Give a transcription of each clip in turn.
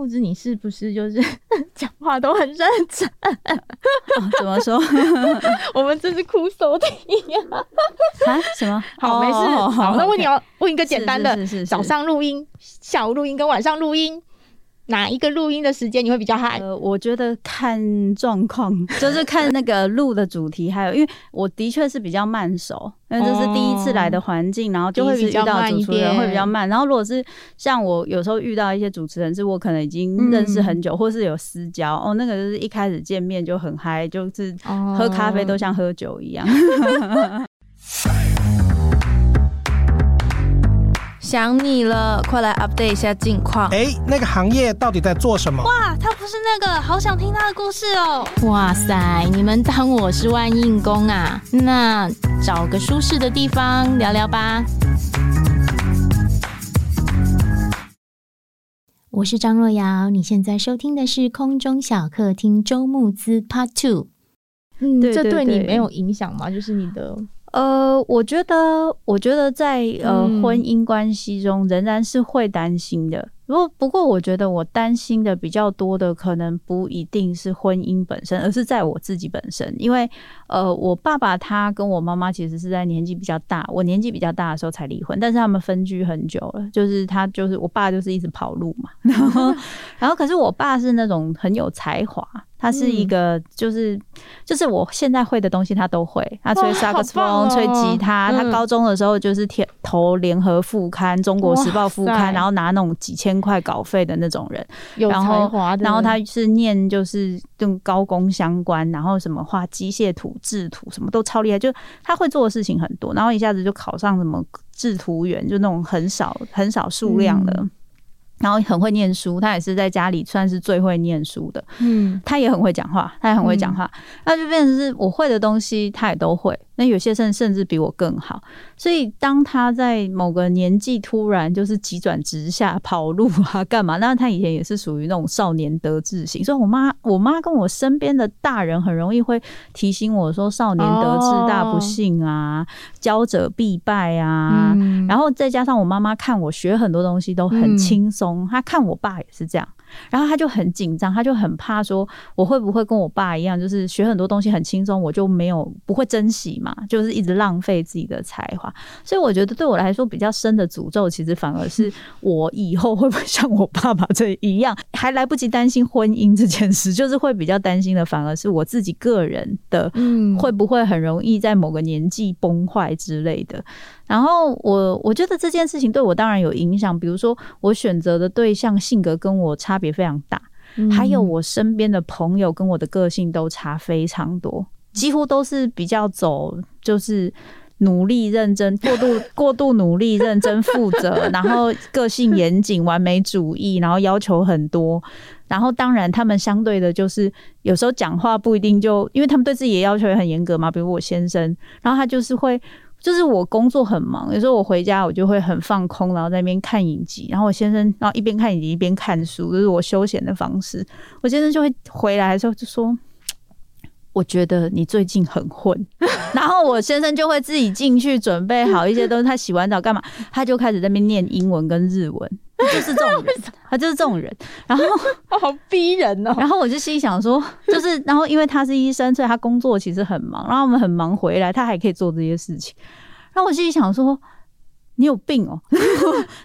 慕姿，你是不是就是 讲话都很认真？哦、怎么说？我们这是哭手体啊！什么？好，哦、没事。好，好那问你要问一个简单的：早上录音、下午录音跟晚上录音。哪一个录音的时间你会比较嗨？呃，我觉得看状况，就是看那个录的主题，还有因为我的确是比较慢熟，因为这是第一次来的环境，然后第一次遇到主持人会比较慢。然后如果是像我有时候遇到一些主持人，是我可能已经认识很久，或是有私交哦，那个就是一开始见面就很嗨，就是喝咖啡都像喝酒一样。想你了，快来 update 一下近况。哎，那个行业到底在做什么？哇，他不是那个，好想听他的故事哦。哇塞，你们当我是万应公啊？那找个舒适的地方聊聊吧。我是张若瑶，你现在收听的是空中小客厅周木姿 Part Two。嗯，对对对，这对你没有影响吗？就是你的。呃，我觉得，我觉得在呃婚姻关系中仍然是会担心的。不过，不过，我觉得我担心的比较多的，可能不一定是婚姻本身，而是在我自己本身。因为，呃，我爸爸他跟我妈妈其实是在年纪比较大，我年纪比较大的时候才离婚，但是他们分居很久了。就是他，就是我爸，就是一直跑路嘛。然后，然后，可是我爸是那种很有才华。他是一个，就是就是我现在会的东西，他都会。他吹萨克斯风，吹吉他。他高中的时候就是天投联合副刊、《中国时报》副刊，然后拿那种几千块稿费的那种人。然后，然后他是念就是跟高工相关，然后什么画机械图、制图，什么都超厉害。就他会做的事情很多，然后一下子就考上什么制图员，就那种很少很少数量的。然后很会念书，他也是在家里算是最会念书的。嗯，他也很会讲话，他也很会讲话，那就变成是我会的东西，他也都会。那有些甚甚至比我更好，所以当他在某个年纪突然就是急转直下跑路啊，干嘛？那他以前也是属于那种少年得志型，所以我妈我妈跟我身边的大人很容易会提醒我说：“少年得志大不幸啊，骄者必败啊。”然后再加上我妈妈看我学很多东西都很轻松，她看我爸也是这样。然后他就很紧张，他就很怕说我会不会跟我爸一样，就是学很多东西很轻松，我就没有不会珍惜嘛，就是一直浪费自己的才华。所以我觉得对我来说比较深的诅咒，其实反而是我以后会不会像我爸爸这一样，还来不及担心婚姻这件事，就是会比较担心的，反而是我自己个人的，嗯，会不会很容易在某个年纪崩坏之类的。然后我我觉得这件事情对我当然有影响，比如说我选择的对象性格跟我差别非常大，还有我身边的朋友跟我的个性都差非常多，几乎都是比较走就是努力认真、过度过度努力、认真负责，然后个性严谨、完美主义，然后要求很多，然后当然他们相对的就是有时候讲话不一定就，因为他们对自己的要求也很严格嘛，比如我先生，然后他就是会。就是我工作很忙，有时候我回家我就会很放空，然后在那边看影集，然后我先生然后一边看影集一边看书，就是我休闲的方式。我先生就会回来的时候就说：“我觉得你最近很混。”然后我先生就会自己进去准备好一些东西，他洗完澡干嘛，他就开始在那边念英文跟日文，就是这种人，他就是这种人。然后 好逼人哦。然后我就心想说，就是然后因为他是医生，所以他工作其实很忙，然后我们很忙回来，他还可以做这些事情。然后我心里想说，你有病哦。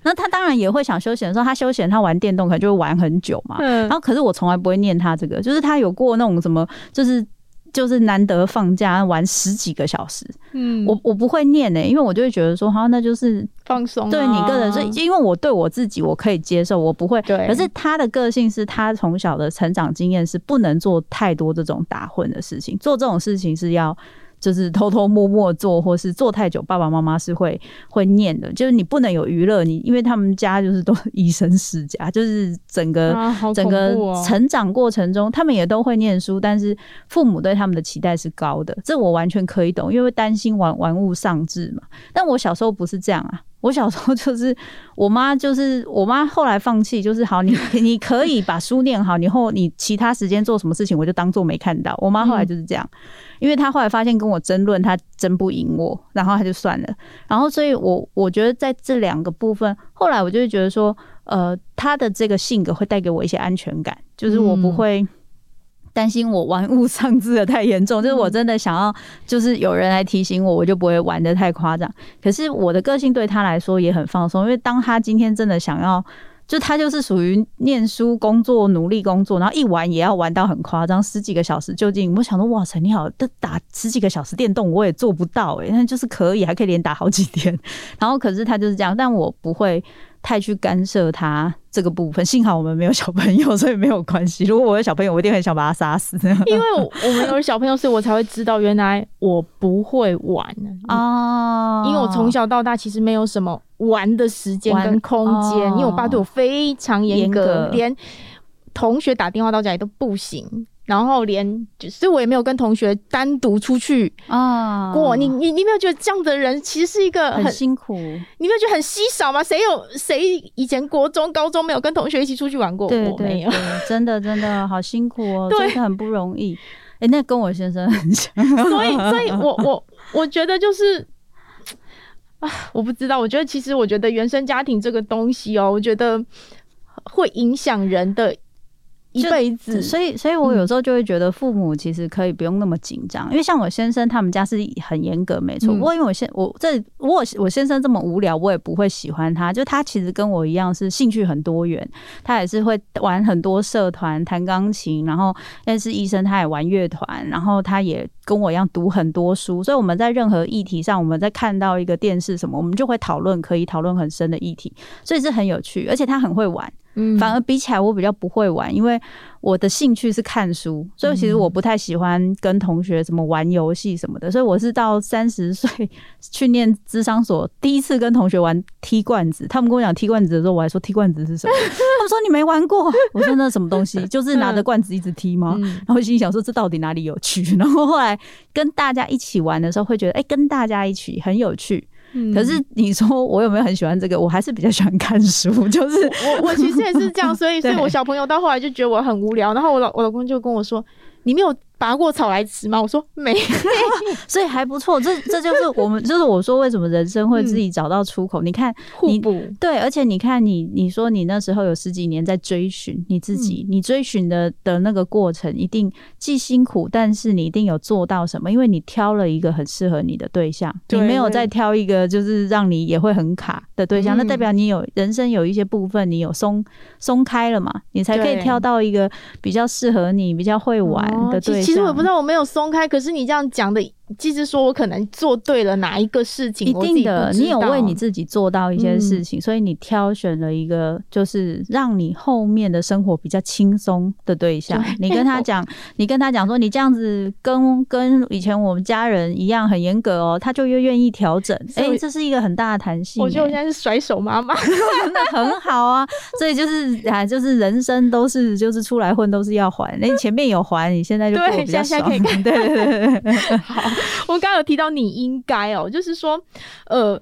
然后他当然也会想休闲的时候，他休闲他玩电动可能就会玩很久嘛。嗯然后可是我从来不会念他这个，就是他有过那种什么，就是。就是难得放假玩十几个小时，嗯，我我不会念呢、欸，因为我就会觉得说，好，那就是放松。对你个人，所以因为我对我自己我可以接受，我不会。对，可是他的个性是他从小的成长经验是不能做太多这种打混的事情，做这种事情是要。就是 偷偷摸摸做，或是做太久，爸爸妈妈是会会念的。就是你不能有娱乐，你因为他们家就是都医生世家，就是整个、啊哦、整个成长过程中，他们也都会念书，但是父母对他们的期待是高的，这我完全可以懂，因为担心玩玩物丧志嘛。但我小时候不是这样啊。我小时候就是我妈，就是我妈后来放弃，就是好，你 你可以把书念好，以后你其他时间做什么事情，我就当做没看到。我妈后来就是这样，因为她后来发现跟我争论，她争不赢我，然后她就算了。然后，所以我我觉得在这两个部分，后来我就会觉得说，呃，她的这个性格会带给我一些安全感，就是我不会担心我玩物丧志的太严重，就是我真的想要，就是有人来提醒我，我就不会玩的太夸张。可是我的个性对他来说也很放松，因为当他今天真的想要。就他就是属于念书、工作、努力工作，然后一玩也要玩到很夸张，十几个小时。究竟我想说，哇塞，你好，这打十几个小时电动我也做不到诶，那就是可以，还可以连打好几天。然后可是他就是这样，但我不会。太去干涉他这个部分，幸好我们没有小朋友，所以没有关系。如果我有小朋友，我一定很想把他杀死。因为我们有小朋友，所以我才会知道原来我不会玩啊。因为我从小到大其实没有什么玩的时间跟空间，因为我爸对我非常严格，连同学打电话到家里都不行。然后连，就是我也没有跟同学单独出去啊过。你你你没有觉得这样的人其实是一个很，很辛苦？你没有觉得很稀少吗？谁有谁以前国中、高中没有跟同学一起出去玩过？对对对，真的真的好辛苦哦，真的很不容易。哎，那跟我先生很像，所以所以我我我觉得就是啊，我不知道，我觉得其实我觉得原生家庭这个东西哦，我觉得会影响人的。一辈子，所以，所以我有时候就会觉得父母其实可以不用那么紧张，因为像我先生他们家是很严格，没错。不过因为我先我这我我先生这么无聊，我也不会喜欢他。就他其实跟我一样是兴趣很多元，他也是会玩很多社团，弹钢琴，然后但是医生，他也玩乐团，然后他也跟我一样读很多书。所以我们在任何议题上，我们在看到一个电视什么，我们就会讨论，可以讨论很深的议题，所以是很有趣，而且他很会玩。嗯，反而比起来，我比较不会玩，因为我的兴趣是看书，所以其实我不太喜欢跟同学什么玩游戏什么的。所以我是到三十岁 去念智商所，第一次跟同学玩踢罐子。他们跟我讲踢罐子的时候，我还说踢罐子是什么？他们说你没玩过。我说那什么东西？就是拿着罐子一直踢吗？然后心里想说这到底哪里有趣？然后后来跟大家一起玩的时候，会觉得哎，跟大家一起很有趣。可是你说我有没有很喜欢这个？我还是比较喜欢看书，就是我我其实也是这样，所以所以我小朋友到后来就觉得我很无聊，然后我老我老公就跟我说：“你没有。”拔过草来吃吗？我说没，所以还不错。这这就是我们，就是我说为什么人生会自己找到出口。嗯、你看，互补对，而且你看你，你说你那时候有十几年在追寻你自己，嗯、你追寻的的那个过程一定既辛苦，但是你一定有做到什么，因为你挑了一个很适合你的对象，对你没有再挑一个就是让你也会很卡的对象，嗯、那代表你有人生有一些部分你有松松开了嘛，你才可以挑到一个比较适合你、比较会玩的对象。其实我不知道，我没有松开，可是你这样讲的。即是说，我可能做对了哪一个事情，一定的，你有为你自己做到一些事情，嗯、所以你挑选了一个就是让你后面的生活比较轻松的对象。对你跟他讲，你跟他讲说，你这样子跟跟以前我们家人一样很严格哦，他就越愿意调整。哎这是一个很大的弹性。我觉得我现在是甩手妈妈，那很好啊。所以就是啊，就是人生都是就是出来混都是要还，那你前面有还，你现在就过比较爽。对，对对对，好。我刚刚有提到你应该哦，就是说，呃，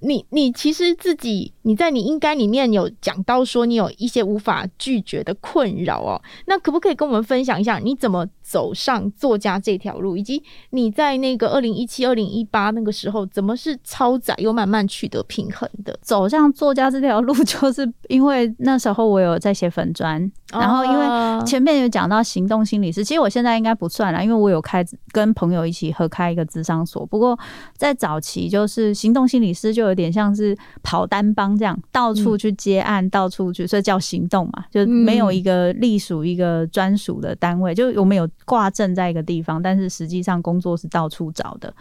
你你其实自己你在你应该里面有讲到说你有一些无法拒绝的困扰哦，那可不可以跟我们分享一下你怎么走上作家这条路，以及你在那个二零一七、二零一八那个时候怎么是超载又慢慢取得平衡的？走上作家这条路，就是因为那时候我有在写粉砖，然后因为前面有讲到行动心理师，其实我现在应该不算了，因为我有开跟朋友一起合开一个智商所。不过在早期，就是行动心理师就有点像是跑单帮这样，到处去接案，嗯、到处去，所以叫行动嘛，就没有一个隶属一个专属的单位，就我们有。挂证在一个地方，但是实际上工作是到处找的。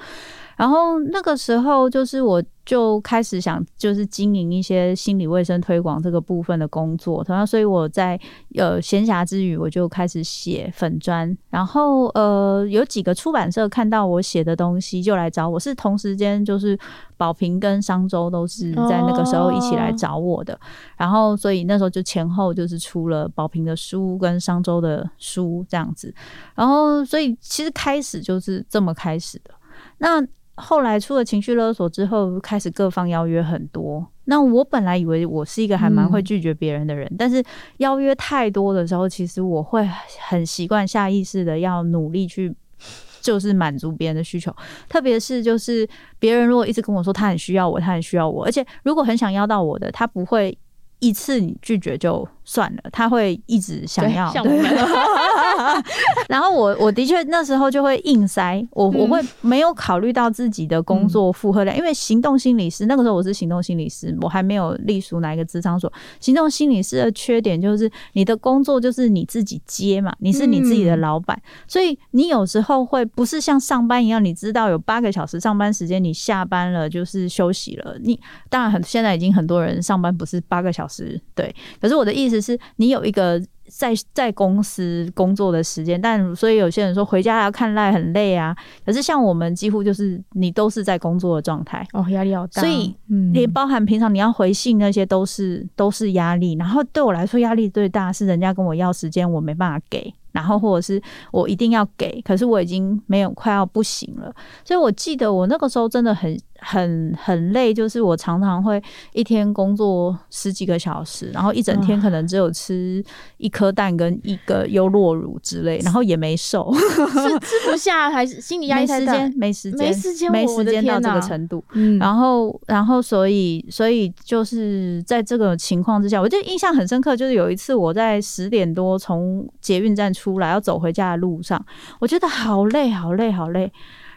然后那个时候，就是我就开始想，就是经营一些心理卫生推广这个部分的工作。同样，所以我在呃闲暇之余，我就开始写粉砖。然后呃，有几个出版社看到我写的东西，就来找我。是同时间，就是宝平跟商周都是在那个时候一起来找我的。然后，所以那时候就前后就是出了宝平的书跟商周的书这样子。然后，所以其实开始就是这么开始的。那后来出了情绪勒索之后，开始各方邀约很多。那我本来以为我是一个还蛮会拒绝别人的人，但是邀约太多的时候，其实我会很习惯下意识的要努力去，就是满足别人的需求。特别是就是别人如果一直跟我说他很需要我，他很需要我，而且如果很想邀到我的，他不会一次你拒绝就算了，他会一直想要。然后我我的确那时候就会硬塞，我我会没有考虑到自己的工作负荷量，因为行动心理师那个时候我是行动心理师，我还没有隶属哪一个职场所。行动心理师的缺点就是你的工作就是你自己接嘛，你是你自己的老板，所以你有时候会不是像上班一样，你知道有八个小时上班时间，你下班了就是休息了。你当然很现在已经很多人上班不是八个小时，对。可是我的意思是你有一个。在在公司工作的时间，但所以有些人说回家要看 LINE 很累啊。可是像我们几乎就是你都是在工作的状态哦，压力好大。所以连包含平常你要回信那些都是都是压力。然后对我来说压力最大是人家跟我要时间，我没办法给。然后或者是我一定要给，可是我已经没有快要不行了。所以我记得我那个时候真的很。很很累，就是我常常会一天工作十几个小时，然后一整天可能只有吃一颗蛋跟一个优酪乳之类，然后也没瘦，是吃不下还是心理压力太大？没时间，没时间，没时间到这个程度。然后，然后所以，所以就是在这个情况之下，我就印象很深刻，就是有一次我在十点多从捷运站出来要走回家的路上，我觉得好累，好累，好累。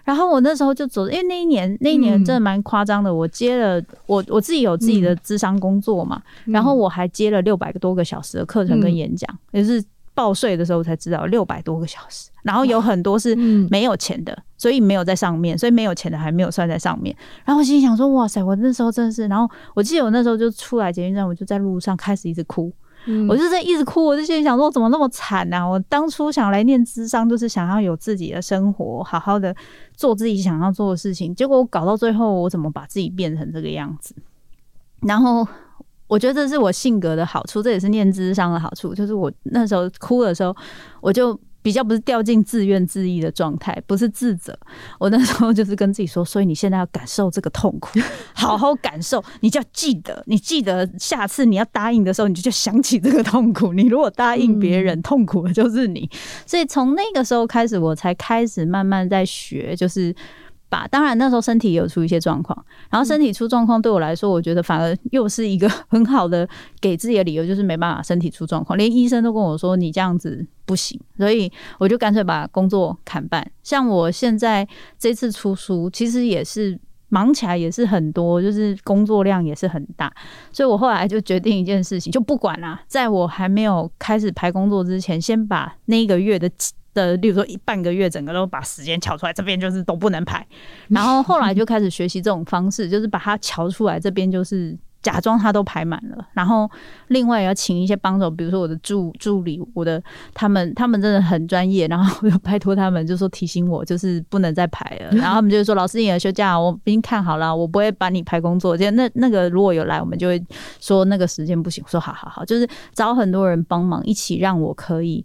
然后我那时候就走，因为那一年那一年真的蛮夸张的。我接了我我自己有自己的咨商工作嘛，然后我还接了六百个多个小时的课程跟演讲，也是报税的时候才知道六百多个小时。然后有很多是没有钱的，所以没有在上面，所以没有钱的还没有算在上面。然后我心里想说，哇塞，我那时候真的是。然后我记得我那时候就出来捷运站，我就在路上开始一直哭。我就在一直哭，我就心里想说，我怎么那么惨啊？我当初想来念智商，就是想要有自己的生活，好好的做自己想要做的事情。结果我搞到最后，我怎么把自己变成这个样子？然后我觉得这是我性格的好处，这也是念智商的好处，就是我那时候哭的时候，我就。比较不是掉进自怨自艾的状态，不是自责。我那时候就是跟自己说，所以你现在要感受这个痛苦，好好感受。你就要记得，你记得下次你要答应的时候，你就就想起这个痛苦。你如果答应别人，痛苦的就是你。所以从那个时候开始，我才开始慢慢在学，就是。当然那时候身体也有出一些状况，然后身体出状况对我来说，我觉得反而又是一个 很好的给自己的理由，就是没办法身体出状况，连医生都跟我说你这样子不行，所以我就干脆把工作砍半。像我现在这次出书，其实也是忙起来也是很多，就是工作量也是很大，所以我后来就决定一件事情，就不管啦，在我还没有开始排工作之前，先把那一个月的。的，例如说一半个月，整个都把时间乔出来，这边就是都不能排。然后后来就开始学习这种方式，就是把它乔出来，这边就是假装它都排满了。然后另外要请一些帮手，比如说我的助助理，我的他们他们真的很专业，然后我就拜托他们，就说提醒我，就是不能再排了。然后他们就说：“老师，你的休假我已经看好了，我不会把你排工作。”就那那个如果有来，我们就会说那个时间不行。我说：“好好好，就是找很多人帮忙，一起让我可以。”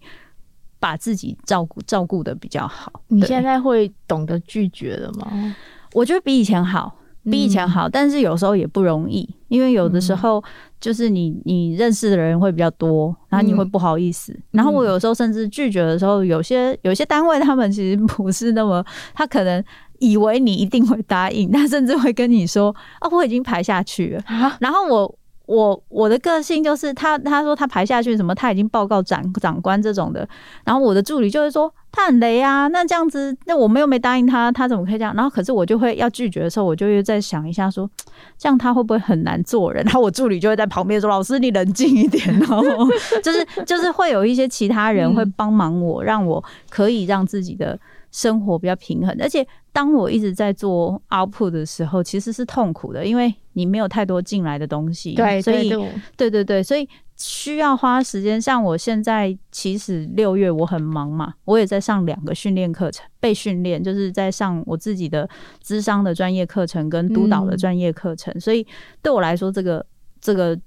把自己照顾照顾的比较好。你现在会懂得拒绝了吗？我觉得比以前好，比以前好，嗯、但是有时候也不容易，因为有的时候就是你你认识的人会比较多，然后你会不好意思。嗯、然后我有时候甚至拒绝的时候，有些有些单位他们其实不是那么，他可能以为你一定会答应，他甚至会跟你说啊，我已经排下去了。啊、然后我。我我的个性就是他他说他排下去什么他已经报告长长官这种的，然后我的助理就会说他很雷啊，那这样子那我们又没答应他，他怎么可以这样？然后可是我就会要拒绝的时候，我就会再想一下说，这样他会不会很难做人？然后我助理就会在旁边说，老师你冷静一点哦，就是就是会有一些其他人会帮忙我，让我可以让自己的。生活比较平衡，而且当我一直在做 output 的时候，其实是痛苦的，因为你没有太多进来的东西，对，所以对对，对所以需要花时间。像我现在，其实六月我很忙嘛，我也在上两个训练课程，被训练就是在上我自己的智商的专业课程跟督导的专业课程，嗯、所以对我来说，这个这个。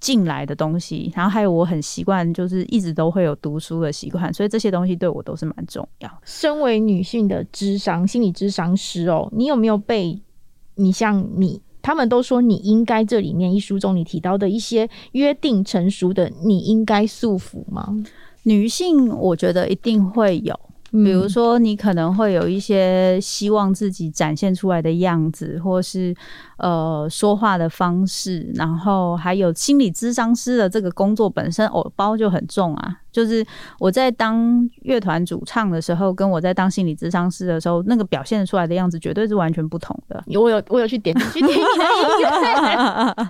进来的东西，然后还有我很习惯，就是一直都会有读书的习惯，所以这些东西对我都是蛮重要。身为女性的智商心理智商师哦，你有没有被你像你他们都说你应该这里面一书中你提到的一些约定成熟的你应该束缚吗？女性我觉得一定会有，比如说你可能会有一些希望自己展现出来的样子，或是呃说话的方式，然后还有心理咨商师的这个工作本身，偶包就很重啊。就是我在当乐团主唱的时候，跟我在当心理咨商师的时候，那个表现出来的样子绝对是完全不同的。我有我有去点去听你的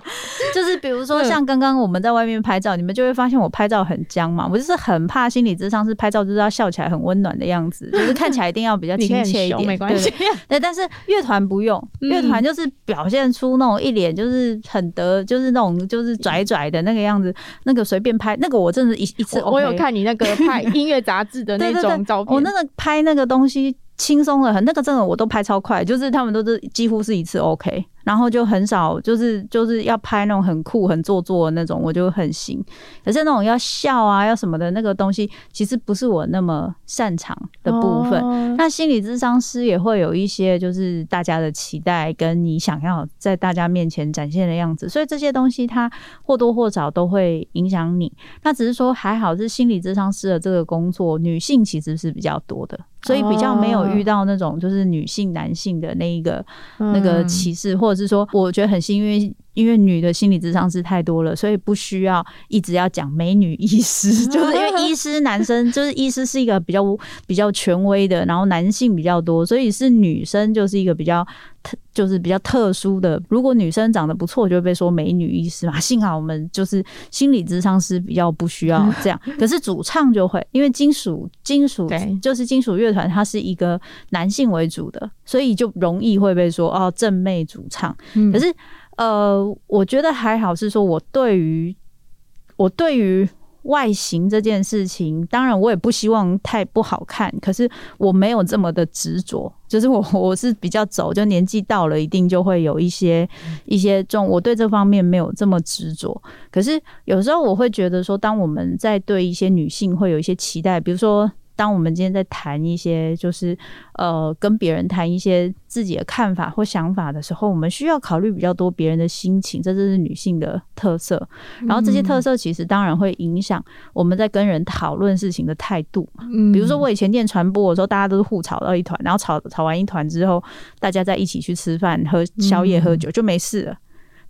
就是比如说像刚刚我们在外面拍照，你们就会发现我拍照很僵嘛。我就是很怕心理咨商师拍照就是要笑起来很温暖的样子，就是看起来一定要比较亲切一点，没关系。对，但是乐团不用，乐团就是表现出那种一脸就是很得，就是那种就是拽拽的那个样子，那个随便拍，那个我真的一一次、OK、我有看你那个拍 音乐杂志的那种照片，我那个拍那个东西轻松的很，那个真的我都拍超快，就是他们都是几乎是一次 OK。然后就很少，就是就是要拍那种很酷、很做作的那种，我就很行。可是那种要笑啊、要什么的那个东西，其实不是我那么擅长的部分。哦、那心理咨商师也会有一些，就是大家的期待，跟你想要在大家面前展现的样子，所以这些东西它或多或少都会影响你。那只是说还好是心理咨商师的这个工作，女性其实是比较多的，所以比较没有遇到那种就是女性、男性的那一个、哦、那个歧视或。或者是说，我觉得很幸运，因为女的心理智商师太多了，所以不需要一直要讲美女医师，就是因为医师男生 就是医师是一个比较比较权威的，然后男性比较多，所以是女生就是一个比较特就是比较特殊的。如果女生长得不错，就会被说美女医师嘛。幸好我们就是心理智商师比较不需要这样，可是主唱就会，因为金属金属就是金属乐团，它是一个男性为主的，所以就容易会被说哦正妹主唱，可是。呃，我觉得还好，是说我对于我对于外形这件事情，当然我也不希望太不好看，可是我没有这么的执着，就是我 我是比较走，就年纪到了一定就会有一些一些重，我对这方面没有这么执着。可是有时候我会觉得说，当我们在对一些女性会有一些期待，比如说。当我们今天在谈一些，就是呃，跟别人谈一些自己的看法或想法的时候，我们需要考虑比较多别人的心情，这就是女性的特色。然后这些特色其实当然会影响我们在跟人讨论事情的态度嘛。比如说我以前念传播的时候，大家都是互吵到一团，然后吵吵完一团之后，大家再一起去吃饭、喝宵夜、喝酒就没事了。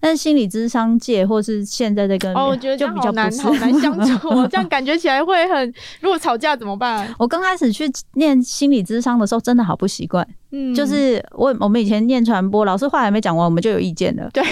但是心理智商界，或是现在在跟哦，我觉得就比较难，好难相处。这样感觉起来会很，如果吵架怎么办？我刚开始去念心理智商的时候，真的好不习惯。嗯，就是我我们以前念传播，老师话还没讲完，我们就有意见了。对，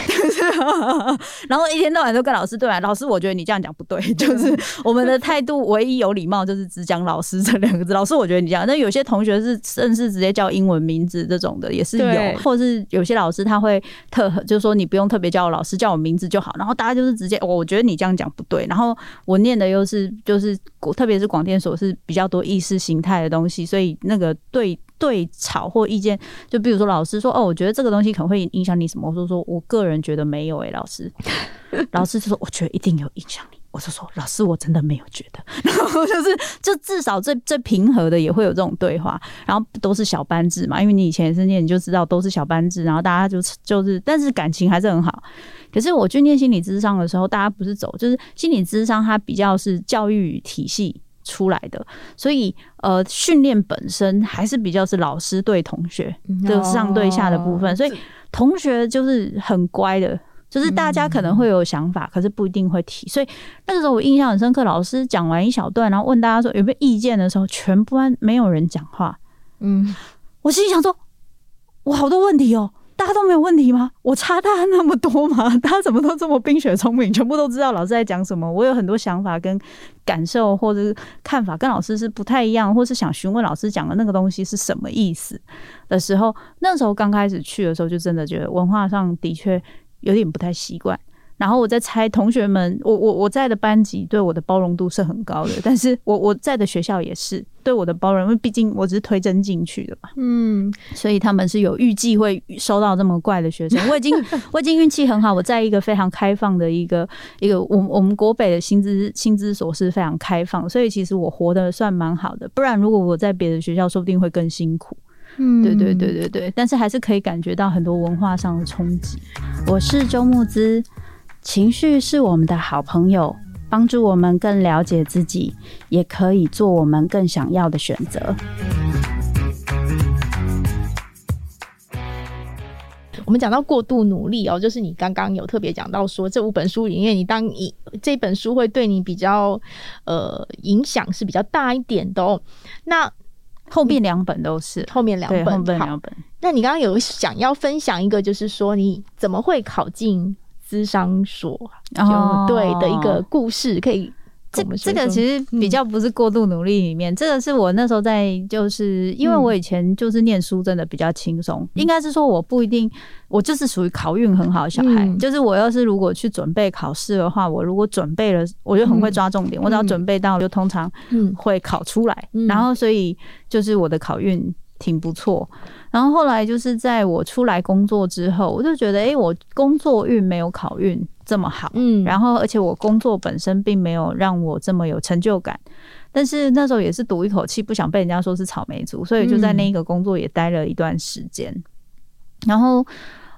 然后一天到晚都跟老师对啊，老师，我觉得你这样讲不对。就是我们的态度唯一有礼貌，就是只讲老师这两个字。老师，我觉得你这样。那有些同学是甚至直接叫英文名字这种的，也是有。或是有些老师他会特，就是说你不用特别叫我老师，叫我名字就好。然后大家就是直接，我觉得你这样讲不对。然后我念的又是就是特别是广电所是比较多意识形态的东西，所以那个对。对吵或意见，就比如说老师说哦，我觉得这个东西可能会影响你什么？我说说我个人觉得没有诶、老师，老师就说我觉得一定有影响你。我就说老师，我真的没有觉得。然后就是就至少最最平和的也会有这种对话，然后都是小班制嘛，因为你以前是念，你就知道都是小班制，然后大家就就是，但是感情还是很好。可是我去念心理咨商的时候，大家不是走，就是心理咨商它比较是教育体系。出来的，所以呃，训练本身还是比较是老师对同学的上对下的部分，所以同学就是很乖的，就是大家可能会有想法，可是不一定会提。所以那个时候我印象很深刻，老师讲完一小段，然后问大家说有没有意见的时候，全班没有人讲话。嗯，我心里想说，我好多问题哦。大家都没有问题吗？我差他那么多吗？大家怎么都这么冰雪聪明，全部都知道老师在讲什么？我有很多想法跟感受，或者是看法跟老师是不太一样，或是想询问老师讲的那个东西是什么意思的时候，那时候刚开始去的时候，就真的觉得文化上的确有点不太习惯。然后我在猜同学们，我我我在的班级对我的包容度是很高的，但是我我在的学校也是对我的包容，因为毕竟我只是推甄进去的嘛，嗯，所以他们是有预计会收到这么怪的学生。我已经 我已经运气很好，我在一个非常开放的一个一个我我们国北的薪资薪资所是非常开放，所以其实我活得算蛮好的。不然如果我在别的学校，说不定会更辛苦。嗯，对对对对对，但是还是可以感觉到很多文化上的冲击。我是周慕姿。情绪是我们的好朋友，帮助我们更了解自己，也可以做我们更想要的选择。我们讲到过度努力哦，就是你刚刚有特别讲到说，这五本书里面，你当你这本书会对你比较呃影响是比较大一点的哦。那后面两本都是后面两本，后面两本。那你刚刚有想要分享一个，就是说你怎么会考进咨商所？就对的一个故事，可以。这这个其实比较不是过度努力里面，嗯、这个是我那时候在，就是因为我以前就是念书真的比较轻松，嗯、应该是说我不一定，我就是属于考运很好的小孩，嗯、就是我要是如果去准备考试的话，我如果准备了，我就很会抓重点，嗯、我只要准备到，就通常会考出来，嗯、然后所以就是我的考运挺不错。然后后来就是在我出来工作之后，我就觉得，哎，我工作运没有考运这么好，嗯，然后而且我工作本身并没有让我这么有成就感，但是那时候也是赌一口气，不想被人家说是草莓族，所以就在那一个工作也待了一段时间，嗯、然后，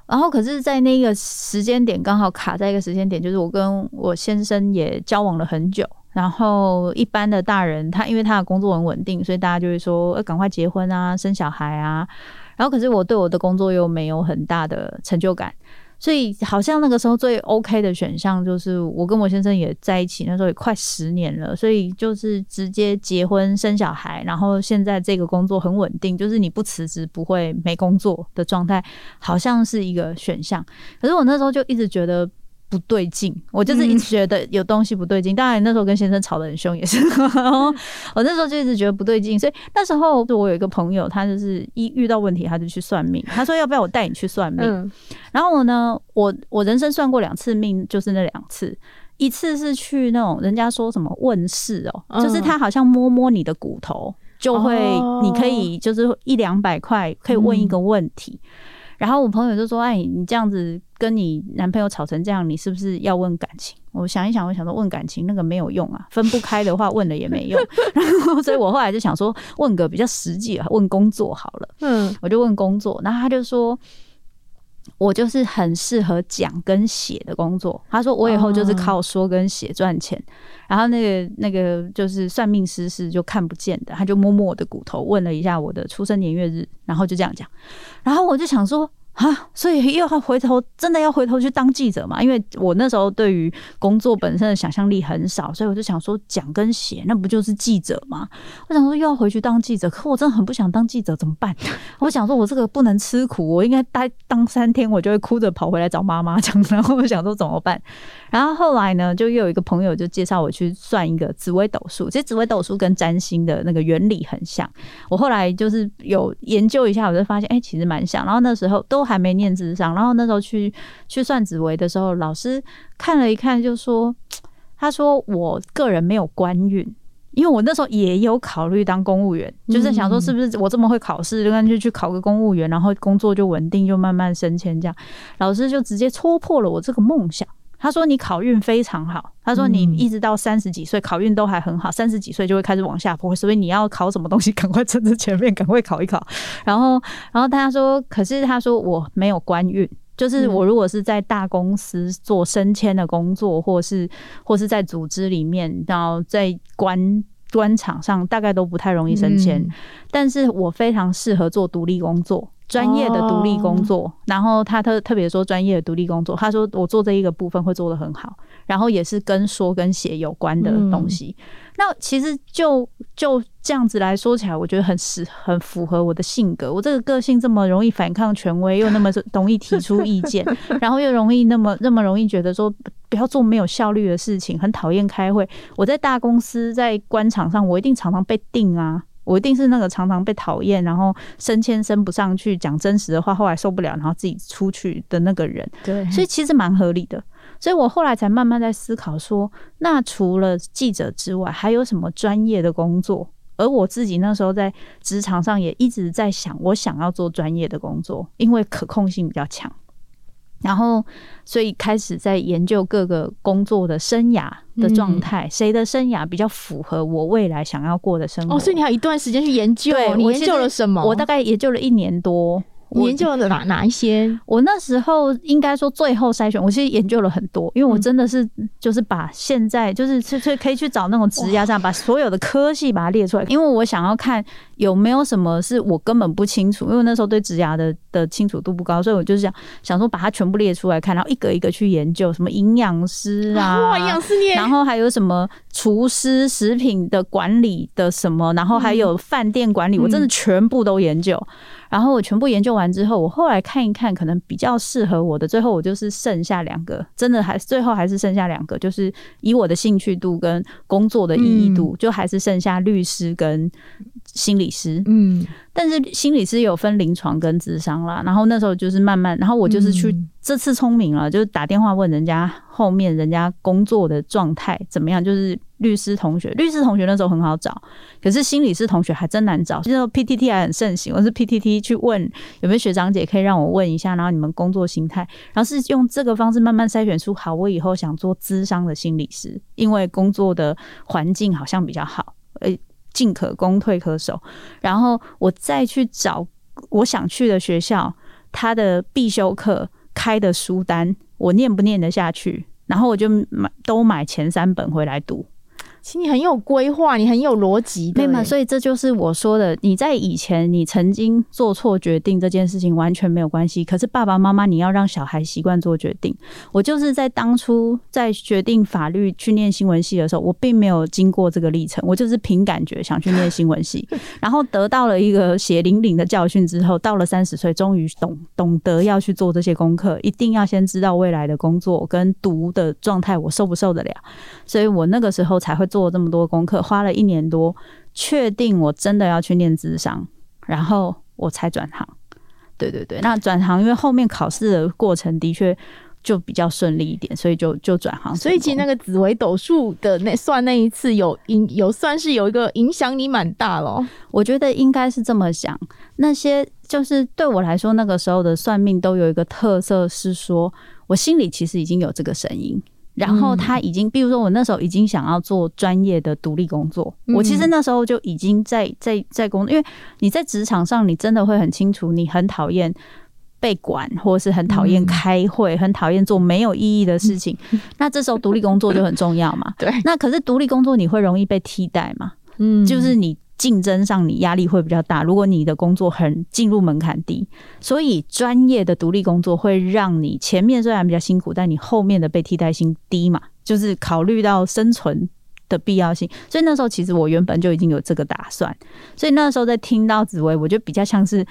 然后可是，在那个时间点刚好卡在一个时间点，就是我跟我先生也交往了很久。然后一般的大人，他因为他的工作很稳定，所以大家就会说，呃，赶快结婚啊，生小孩啊。然后可是我对我的工作又没有很大的成就感，所以好像那个时候最 OK 的选项就是我跟我先生也在一起，那时候也快十年了，所以就是直接结婚生小孩。然后现在这个工作很稳定，就是你不辞职不会没工作的状态，好像是一个选项。可是我那时候就一直觉得。不对劲，我就是一直觉得有东西不对劲。嗯、当然那时候跟先生吵得很凶，也是。我那时候就一直觉得不对劲，所以那时候我有一个朋友，他就是一遇到问题他就去算命。他说要不要我带你去算命？嗯、然后我呢，我我人生算过两次命，就是那两次。一次是去那种人家说什么问世哦，嗯、就是他好像摸摸你的骨头，就会你可以就是一两百块可以问一个问题。嗯然后我朋友就说：“哎，你这样子跟你男朋友吵成这样，你是不是要问感情？”我想一想，我想说问感情那个没有用啊，分不开的话问了也没用。然后，所以我后来就想说问个比较实际的，问工作好了。嗯，我就问工作，然后他就说，我就是很适合讲跟写的工作。他说我以后就是靠说跟写赚钱。然后那个那个就是算命师是就看不见的，他就摸摸我的骨头，问了一下我的出生年月日，然后就这样讲。然后我就想说。啊，所以又要回头，真的要回头去当记者嘛？因为我那时候对于工作本身的想象力很少，所以我就想说，讲跟写那不就是记者吗？我想说又要回去当记者，可我真的很不想当记者，怎么办？我想说，我这个不能吃苦，我应该待当三天，我就会哭着跑回来找妈妈讲。然后我想说怎么办？然后后来呢，就又有一个朋友就介绍我去算一个紫微斗数。其实紫微斗数跟占星的那个原理很像。我后来就是有研究一下，我就发现，哎、欸，其实蛮像。然后那时候都还没念智商，然后那时候去去算紫微的时候，老师看了一看，就说，他说我个人没有官运，因为我那时候也有考虑当公务员，就是想说是不是我这么会考试，就干脆去考个公务员，然后工作就稳定，就慢慢升迁这样。老师就直接戳破了我这个梦想。他说：“你考运非常好。他说你一直到三十几岁考运都还很好，三十几岁就会开始往下坡，所以你要考什么东西，赶快趁着前面赶快考一考。然后，然后他说，可是他说我没有官运，就是我如果是在大公司做升迁的工作，或是或是在组织里面，然后在官官场上，大概都不太容易升迁。但是我非常适合做独立工作。”专业的独立工作，哦、然后他特特别说专业的独立工作，他说我做这一个部分会做得很好，然后也是跟说跟写有关的东西。嗯、那其实就就这样子来说起来，我觉得很实很符合我的性格。我这个个性这么容易反抗权威，又那么容易提出意见，然后又容易那么那么容易觉得说不要做没有效率的事情，很讨厌开会。我在大公司在官场上，我一定常常被定啊。我一定是那个常常被讨厌，然后升迁升不上去，讲真实的话，后来受不了，然后自己出去的那个人。对，所以其实蛮合理的。所以我后来才慢慢在思考说，那除了记者之外，还有什么专业的工作？而我自己那时候在职场上也一直在想，我想要做专业的工作，因为可控性比较强。然后，所以开始在研究各个工作的生涯的状态，谁、嗯、的生涯比较符合我未来想要过的生活？哦，所以你还有一段时间去研究，你研究了什么？我大概研究了一年多，你研究了哪哪一些？我那时候应该说最后筛选，我其实研究了很多，因为我真的是就是把现在就是去去可以去找那种职涯上把所有的科系把它列出来，因为我想要看有没有什么是我根本不清楚，因为那时候对职涯的的清楚度不高，所以我就是想想说把它全部列出来看，然后一个一个去研究，什么营养师啊，哇，营养师，然后还有什么厨师、食品的管理的什么，然后还有饭店管理，我真的全部都研究。然后我全部研究完之后，我后来看一看，可能比较适合我的，最后我就是剩下两个，真的还最后还是剩下两个，就是以我的兴趣度跟工作的意义度，就还是剩下律师跟心理师。嗯，但是心理师有分临床跟咨商啦。然后那时候就是慢慢，然后我就是去这次聪明了，就是打电话问人家后面人家工作的状态怎么样，就是。律师同学，律师同学那时候很好找，可是心理师同学还真难找。那时候 PTT 还很盛行，我是 PTT 去问有没有学长姐可以让我问一下，然后你们工作心态，然后是用这个方式慢慢筛选出好，我以后想做咨商的心理师，因为工作的环境好像比较好，呃，进可攻退可守，然后我再去找我想去的学校，他的必修课开的书单，我念不念得下去，然后我就买都买前三本回来读。其实你很有规划，你很有逻辑的。对吗？所以这就是我说的，你在以前你曾经做错决定这件事情完全没有关系。可是爸爸妈妈，你要让小孩习惯做决定。我就是在当初在决定法律去念新闻系的时候，我并没有经过这个历程，我就是凭感觉想去念新闻系，然后得到了一个血淋淋的教训之后，到了三十岁，终于懂懂得要去做这些功课，一定要先知道未来的工作跟读的状态，我受不受得了。所以我那个时候才会。做这么多功课，花了一年多，确定我真的要去念智商，然后我才转行。对对对，那转行因为后面考试的过程的确就比较顺利一点，所以就就转行。所以其实那个紫微斗数的那算那一次有影有算是有一个影响你蛮大咯。我觉得应该是这么想。那些就是对我来说，那个时候的算命都有一个特色是说，我心里其实已经有这个声音。然后他已经，比如说我那时候已经想要做专业的独立工作，我其实那时候就已经在在在工作，因为你在职场上，你真的会很清楚，你很讨厌被管，或是很讨厌开会，很讨厌做没有意义的事情。那这时候独立工作就很重要嘛。对。那可是独立工作你会容易被替代嘛？嗯，就是你。竞争上你压力会比较大，如果你的工作很进入门槛低，所以专业的独立工作会让你前面虽然比较辛苦，但你后面的被替代性低嘛，就是考虑到生存的必要性。所以那时候其实我原本就已经有这个打算，所以那时候在听到紫薇，我觉得比较像是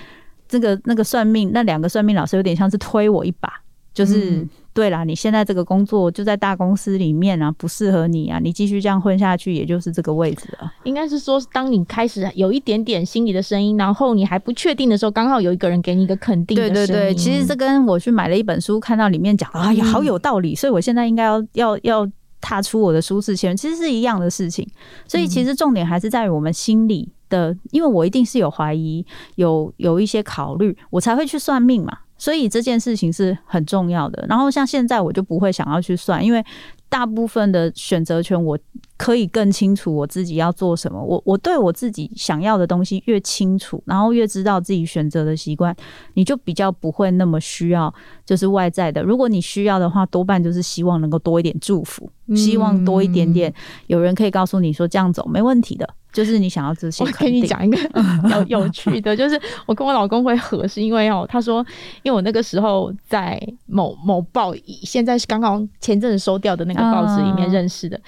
这个那个算命那两个算命老师有点像是推我一把，就是。嗯对啦，你现在这个工作就在大公司里面啊，不适合你啊，你继续这样混下去，也就是这个位置了。应该是说，当你开始有一点点心里的声音，然后你还不确定的时候，刚好有一个人给你一个肯定的声音。对对对，其实这跟我去买了一本书，看到里面讲，哎呀，好有道理，所以我现在应该要要要踏出我的舒适圈，其实是一样的事情。所以其实重点还是在于我们心里的，因为我一定是有怀疑，有有一些考虑，我才会去算命嘛。所以这件事情是很重要的。然后像现在我就不会想要去算，因为大部分的选择权我可以更清楚我自己要做什么。我我对我自己想要的东西越清楚，然后越知道自己选择的习惯，你就比较不会那么需要就是外在的。如果你需要的话，多半就是希望能够多一点祝福，希望多一点点有人可以告诉你说这样走没问题的。就是你想要这些，我跟你讲一个 有有趣的，就是我跟我老公会合，是因为哦，他说，因为我那个时候在某某报，现在是刚刚前阵子收掉的那个报纸里面认识的。Uh,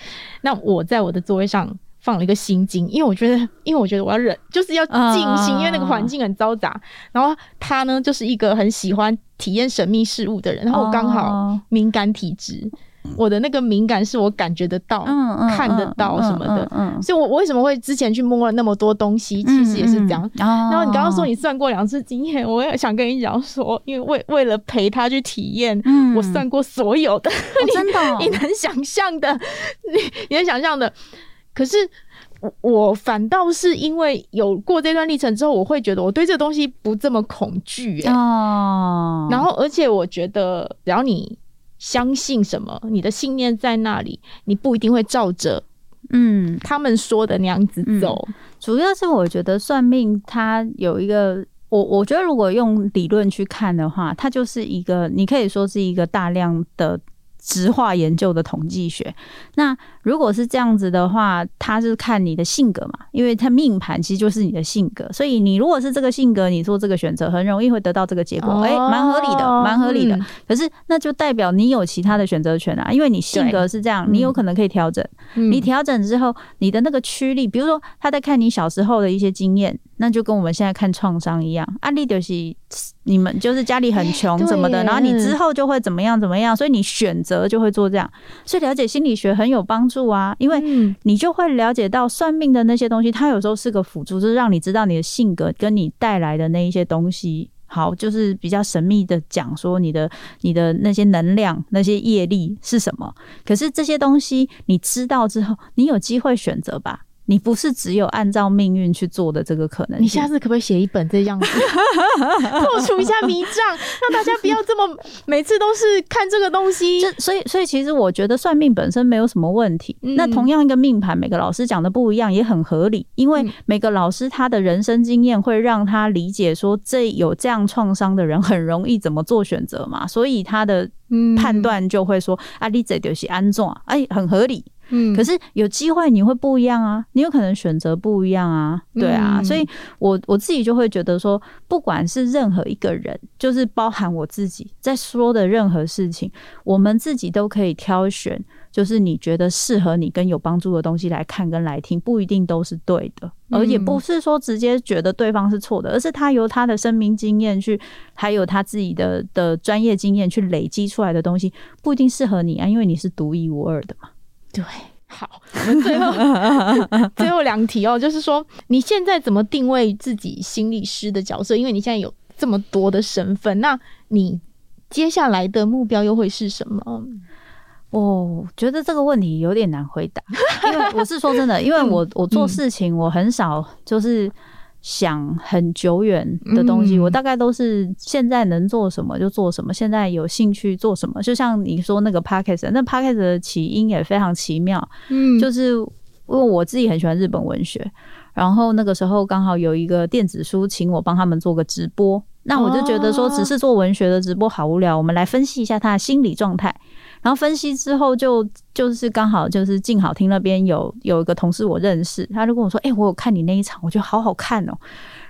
那我在我的座位上放了一个心经，因为我觉得，因为我觉得我要忍，就是要静心，uh, 因为那个环境很嘈杂。然后他呢，就是一个很喜欢体验神秘事物的人，然后我刚好敏感体质。Uh, 我的那个敏感是我感觉得到、看得到什么的，嗯嗯嗯、所以我为什么会之前去摸了那么多东西，其实也是这样。然后你刚刚说你算过两次经验，我也想跟你讲说，因为为为了陪他去体验，嗯、我算过所有的，哦、真的、哦你，你能想象的，你你能想象的。可是我我反倒是因为有过这段历程之后，我会觉得我对这个东西不这么恐惧、欸，哦，然后而且我觉得只要你。相信什么？你的信念在那里，你不一定会照着，嗯，他们说的那样子走。嗯，主要是我觉得算命它有一个我我觉得如果用理论去看的话，它就是一个，你可以说是一个大量的。质化研究的统计学，那如果是这样子的话，它是看你的性格嘛，因为它命盘其实就是你的性格，所以你如果是这个性格，你做这个选择很容易会得到这个结果，哎、哦，蛮、欸、合理的，蛮合理的、嗯。可是那就代表你有其他的选择权啊，因为你性格是这样，你有可能可以调整。嗯、你调整之后，你的那个驱力，比如说他在看你小时候的一些经验。那就跟我们现在看创伤一样，案例就是你们就是家里很穷什么的，然后你之后就会怎么样怎么样，所以你选择就会做这样，所以了解心理学很有帮助啊，因为你就会了解到算命的那些东西，它有时候是个辅助，就是让你知道你的性格跟你带来的那一些东西，好，就是比较神秘的讲说你的你的那些能量、那些业力是什么，可是这些东西你知道之后，你有机会选择吧。你不是只有按照命运去做的这个可能，你下次可不可以写一本这样子，破除一下迷障，让大家不要这么每次都是看这个东西。所以，所以其实我觉得算命本身没有什么问题。嗯、那同样一个命盘，每个老师讲的不一样，也很合理。因为每个老师他的人生经验会让他理解说，这有这样创伤的人很容易怎么做选择嘛，所以他的判断就会说、嗯、啊，你这就是安怎，哎，很合理。嗯，可是有机会你会不一样啊，你有可能选择不一样啊，对啊，嗯、所以我我自己就会觉得说，不管是任何一个人，就是包含我自己在说的任何事情，我们自己都可以挑选，就是你觉得适合你跟有帮助的东西来看跟来听，不一定都是对的，而也不是说直接觉得对方是错的，而是他由他的生命经验去，还有他自己的的专业经验去累积出来的东西，不一定适合你啊，因为你是独一无二的嘛。对，好，我们最后 最后两题哦，就是说你现在怎么定位自己心理师的角色？因为你现在有这么多的身份，那你接下来的目标又会是什么？哦，觉得这个问题有点难回答，因为我是说真的，因为我我做事情我很少就是。想很久远的东西，我大概都是现在能做什么就做什么，现在有兴趣做什么。就像你说那个 podcast，那 podcast 的起因也非常奇妙，嗯，就是因为我自己很喜欢日本文学，然后那个时候刚好有一个电子书请我帮他们做个直播，那我就觉得说只是做文学的直播好无聊，我们来分析一下他的心理状态。然后分析之后就，就是刚好就是静好听那边有有一个同事我认识，他就跟我说：“哎、我有看你那一场，我觉得好好看哦。”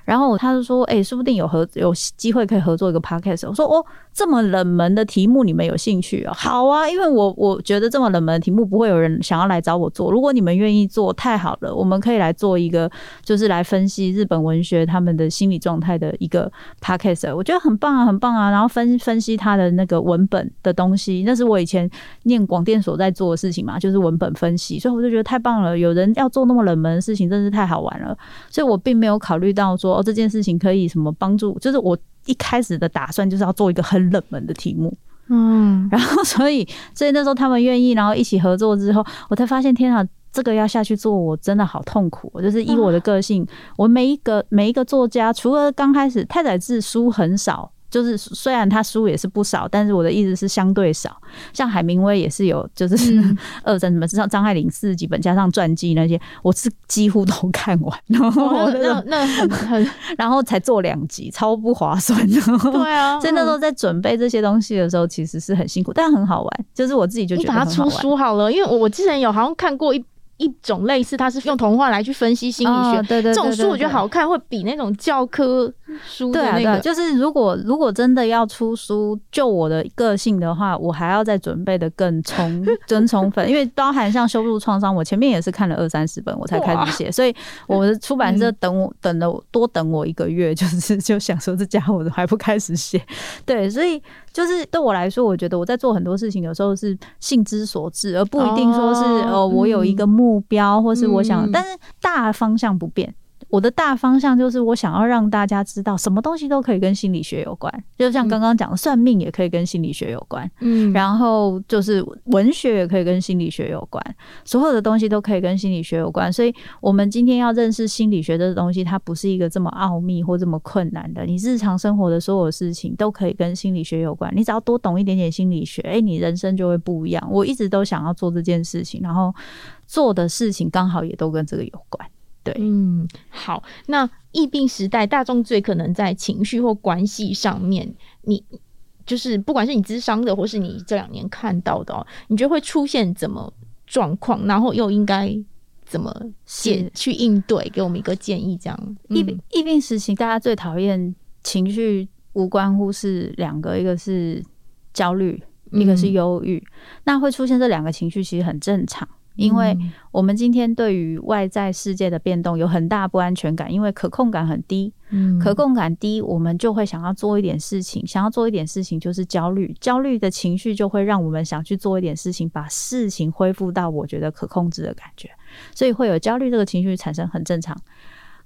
然后他就说：“哎、说不定有合有机会可以合作一个 podcast。”我说：“哦，这么冷门的题目你们有兴趣哦？好啊，因为我我觉得这么冷门的题目不会有人想要来找我做。如果你们愿意做，太好了，我们可以来做一个，就是来分析日本文学他们的心理状态的一个 podcast。我觉得很棒啊，很棒啊。然后分分析他的那个文本的东西，那是我以前念广电所在做的事情嘛，就是文本分析。所以我就觉得太棒了，有人要做那么冷门的事情，真是太好玩了。所以我并没有考虑到说。哦，这件事情可以什么帮助？就是我一开始的打算就是要做一个很冷门的题目，嗯，然后所以所以那时候他们愿意，然后一起合作之后，我才发现天啊，这个要下去做，我真的好痛苦。就是以我的个性，我每一个每一个作家，除了刚开始太宰治书很少。就是虽然他书也是不少，但是我的意思是相对少。像海明威也是有，就是 二三什么，像张爱玲四十几本加上传记那些，我是几乎都看完。然后那那很很，然后才做两集，超不划算的。对啊，所以那时候在准备这些东西的时候，其实是很辛苦，但很好玩。就是我自己就觉得把它出书好了，因为我我之前有好像看过一。一种类似，它是用童话来去分析心理学，哦、对，对，对，对，对，这种书我觉得好看，会比那种教科书的那个。对啊，对，就是如果如果真的要出书，就我的个性的话，我还要再准备的更充 更充分，因为包含像修复创伤，我前面也是看了二三十本我才开始写，所以我的出版社等我、嗯、等了多等我一个月，就是就想说这家伙还不开始写，对，所以。就是对我来说，我觉得我在做很多事情，有时候是性之所至，而不一定说是呃我有一个目标，或是我想，但是大方向不变。我的大方向就是，我想要让大家知道，什么东西都可以跟心理学有关。就像刚刚讲的，算命也可以跟心理学有关。嗯，然后就是文学也可以跟心理学有关，所有的东西都可以跟心理学有关。所以，我们今天要认识心理学这个东西，它不是一个这么奥秘或这么困难的。你日常生活的所有事情都可以跟心理学有关。你只要多懂一点点心理学，诶，你人生就会不一样。我一直都想要做这件事情，然后做的事情刚好也都跟这个有关。对，嗯，好，那疫病时代，大众最可能在情绪或关系上面，你就是不管是你智商的，或是你这两年看到的，哦，你觉得会出现怎么状况？然后又应该怎么解去应对？给我们一个建议，这样。疫病疫病时期，大家最讨厌情绪，无关乎是两个，一个是焦虑，一个是忧郁，嗯。那会出现这两个情绪，其实很正常。因为我们今天对于外在世界的变动有很大不安全感，因为可控感很低。嗯，可控感低，我们就会想要做一点事情，想要做一点事情就是焦虑，焦虑的情绪就会让我们想去做一点事情，把事情恢复到我觉得可控制的感觉，所以会有焦虑这个情绪产生，很正常。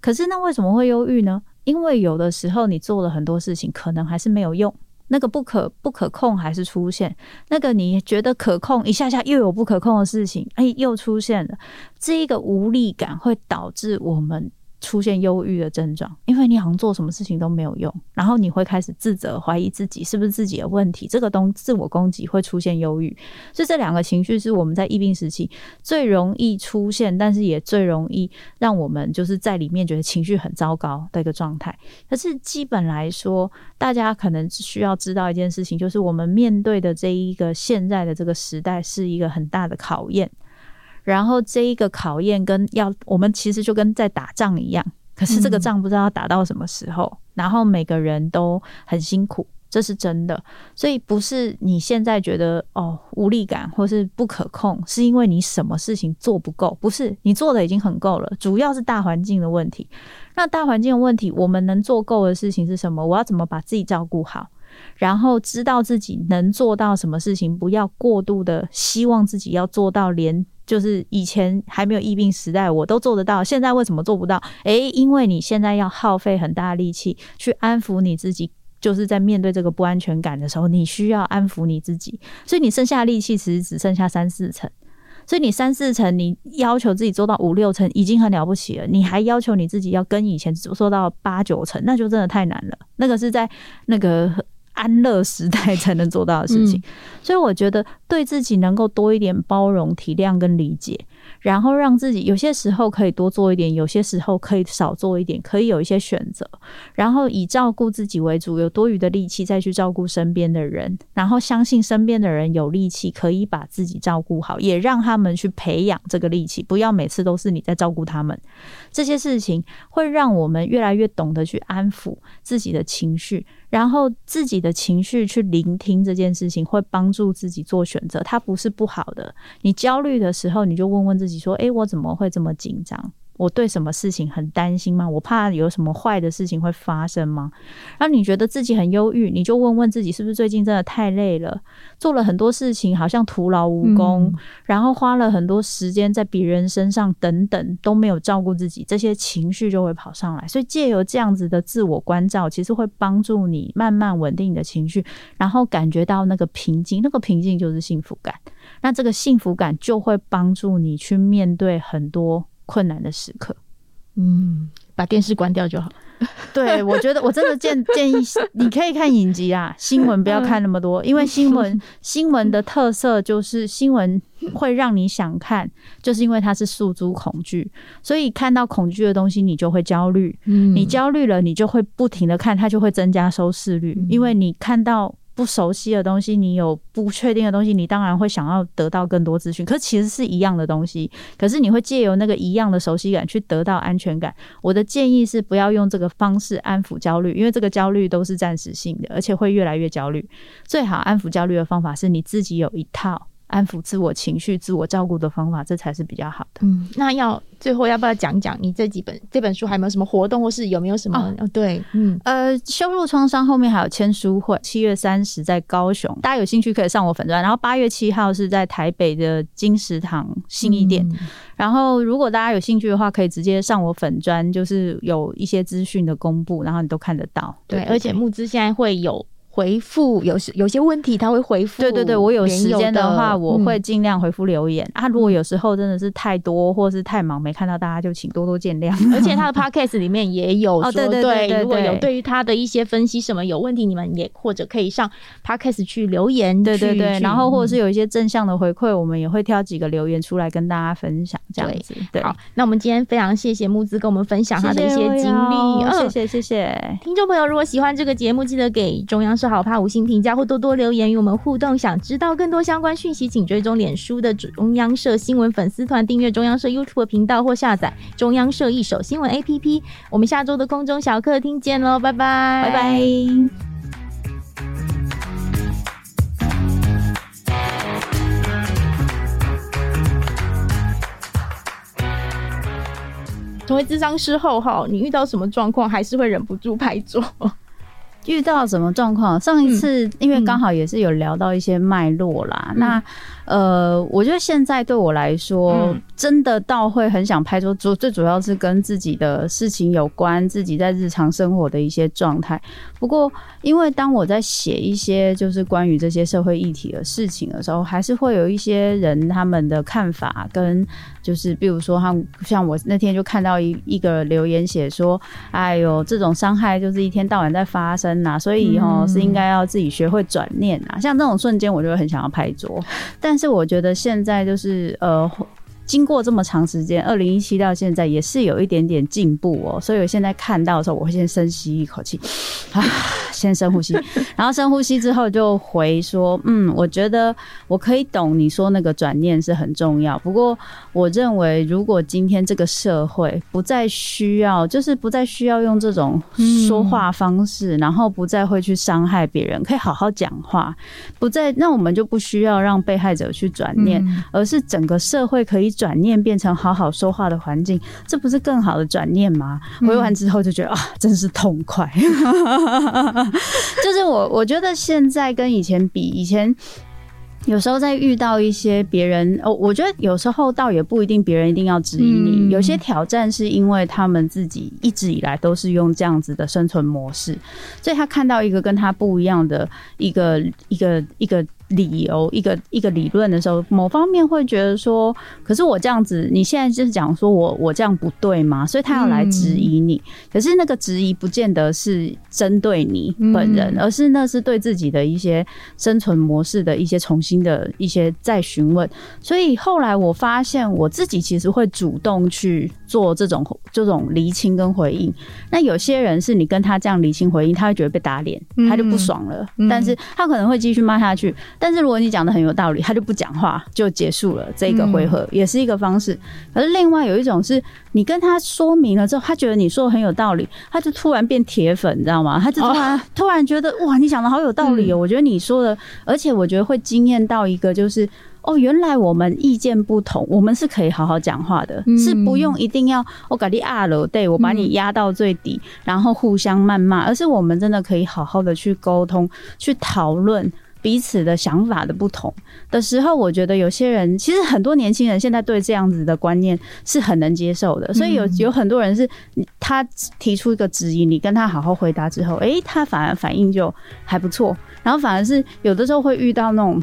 可是那为什么会忧郁呢？因为有的时候你做了很多事情，可能还是没有用。那个不可不可控还是出现，那个你觉得可控，一下下又有不可控的事情，哎，又出现了，这一个无力感会导致我们。出现忧郁的症状，因为你好像做什么事情都没有用，然后你会开始自责、怀疑自己是不是自己的问题，这个东自我攻击会出现忧郁，所以这两个情绪是我们在疫病时期最容易出现，但是也最容易让我们就是在里面觉得情绪很糟糕的一个状态。可是基本来说，大家可能需要知道一件事情，就是我们面对的这一个现在的这个时代是一个很大的考验。然后这一个考验跟要我们其实就跟在打仗一样，可是这个仗不知道要打到什么时候，嗯、然后每个人都很辛苦，这是真的。所以不是你现在觉得哦无力感或是不可控，是因为你什么事情做不够，不是你做的已经很够了，主要是大环境的问题。那大环境的问题，我们能做够的事情是什么？我要怎么把自己照顾好？然后知道自己能做到什么事情，不要过度的希望自己要做到连。就是以前还没有疫病时代，我都做得到。现在为什么做不到？诶，因为你现在要耗费很大力气去安抚你自己，就是在面对这个不安全感的时候，你需要安抚你自己，所以你剩下力气其实只剩下三四成。所以你三四成，你要求自己做到五六成已经很了不起了，你还要求你自己要跟以前做到八九成，那就真的太难了。那个是在那个。安乐时代 才能做到的事情，所以我觉得对自己能够多一点包容、体谅跟理解。然后让自己有些时候可以多做一点，有些时候可以少做一点，可以有一些选择。然后以照顾自己为主，有多余的力气再去照顾身边的人。然后相信身边的人有力气可以把自己照顾好，也让他们去培养这个力气，不要每次都是你在照顾他们。这些事情会让我们越来越懂得去安抚自己的情绪，然后自己的情绪去聆听这件事情，会帮助自己做选择。它不是不好的。你焦虑的时候，你就问问自己。说：“诶，我怎么会这么紧张？我对什么事情很担心吗？我怕有什么坏的事情会发生吗？然后你觉得自己很忧郁，你就问问自己，是不是最近真的太累了，做了很多事情，好像徒劳无功，嗯，然后花了很多时间在别人身上，等等都没有照顾自己，这些情绪就会跑上来。所以借由这样子的自我关照，其实会帮助你慢慢稳定你的情绪，然后感觉到那个平静，那个平静就是幸福感。”那这个幸福感就会帮助你去面对很多困难的时刻。嗯，把电视关掉就好。对，我觉得我真的建建议你可以看影集啊，新闻不要看那么多，因为新闻 新闻的特色就是新闻会让你想看，就是因为它是诉诸恐惧，所以看到恐惧的东西你就会焦虑。嗯，你焦虑了，你就会不停的看，它就会增加收视率，因为你看到。不熟悉的东西，你有不确定的东西，你当然会想要得到更多资讯。可其实是一样的东西，可是你会借由那个一样的熟悉感去得到安全感。我的建议是不要用这个方式安抚焦虑，因为这个焦虑都是暂时性的，而且会越来越焦虑。最好安抚焦虑的方法是你自己有一套。安抚自我情绪、自我照顾的方法，这才是比较好的。嗯，那要最后要不要讲讲你这几本这本书还有没有什么活动，或是有没有什么？哦，对，嗯，呃，羞辱创伤后面还有签书会，七月三十在高雄，大家有兴趣可以上我粉专。然后八月七号是在台北的金石堂信义店。嗯。然后如果大家有兴趣的话，可以直接上我粉专，就是有一些资讯的公布，然后你都看得到。对，对，而且募资现在会有。回复，有时有些问题他会回复。对对对，我有时间的话，我会尽量回复留言、嗯、啊。如果有时候真的是太多或是太忙没看到，大家就请多多见谅。而且他的 podcast 里面也有 说，对对对，对，如果有对于他的一些分析什么有问题，你们也或者可以上 podcast 去留言。对对对，然后或者是有一些正向的回馈，我们也会挑几个留言出来跟大家分享，这样子。对，好，那我们今天非常谢谢木子跟我们分享他的一些经历，谢谢谢谢。听众朋友，如果喜欢这个节目，记得给中央社好 POD 五星评价或多多留言与我们互动。想知道更多相关讯息，请追踪脸书的中央社新闻粉丝团，订阅中央社 YouTube 频道或下载中央社一手新闻 APP。我们下周的空中小客厅见喽，拜拜，拜拜。成为智商师后，哈，你遇到什么状况还是会忍不住拍桌？遇到什么状况？上一次因为刚好也是有聊到一些脉络啦，嗯、那。呃，我觉得现在对我来说，嗯、真的到会很想拍桌，主最主要是跟自己的事情有关，自己在日常生活的一些状态。不过，因为当我在写一些就是关于这些社会议题的事情的时候，还是会有一些人他们的看法跟就是，比如说他像我那天就看到一一个留言写说，哎呦，这种伤害就是一天到晚在发生呐、啊，所以哦、嗯、是应该要自己学会转念呐。像这种瞬间，我就会很想要拍桌，但。但是我觉得现在就是呃，经过这么长时间，二零一七到现在也是有一点点进步哦。所以我现在看到的时候，我会先深吸一口气，啊。先深呼吸，然后深呼吸之后就回说：“嗯，我觉得我可以懂你说那个转念是很重要。不过，我认为如果今天这个社会不再需要，就是不再需要用这种说话方式，然后不再会去伤害别人，可以好好讲话，不再那我们就不需要让被害者去转念，而是整个社会可以转念变成好好说话的环境，这不是更好的转念吗？”回完之后就觉得啊，真是痛快。就是我，我觉得现在跟以前比，以前有时候在遇到一些别人，哦，我觉得有时候倒也不一定别人一定要质疑你，有些挑战是因为他们自己一直以来都是用这样子的生存模式，所以他看到一个跟他不一样的一个一个一个。理由一个一个理论的时候，某方面会觉得说，可是我这样子，你现在就是讲说我我这样不对吗？所以他要来质疑你，嗯、可是那个质疑不见得是针对你本人，嗯、而是那是对自己的一些生存模式的一些重新的一些再询问。所以后来我发现，我自己其实会主动去做这种这种厘清跟回应。那有些人是你跟他这样厘清回应，他会觉得被打脸，他就不爽了，嗯、但是他可能会继续骂下去。但是如果你讲的很有道理，他就不讲话就结束了这个回合，嗯、也是一个方式。可是另外有一种是你跟他说明了之后，他觉得你说的很有道理，他就突然变铁粉，你知道吗？他就突然、哦、突然觉得哇，你讲的好有道理哦！嗯、我觉得你说的，而且我觉得会惊艳到一个就是哦，原来我们意见不同，我们是可以好好讲话的，嗯、是不用一定要我搞你二楼对我把你压到最底，嗯、然后互相谩骂，而是我们真的可以好好的去沟通，去讨论。彼此的想法的不同。的时候，我觉得有些人其实很多年轻人现在对这样子的观念是很能接受的，所以有有很多人是他提出一个质疑，你跟他好好回答之后，诶，他反而反应就还不错，然后反而是有的时候会遇到那种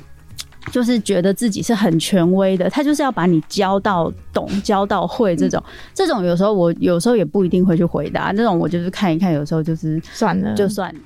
就是觉得自己是很权威的，他就是要把你教到懂、教到会这种，这种有时候我有时候也不一定会去回答，这种我就是看一看，有时候就是算了，就算了。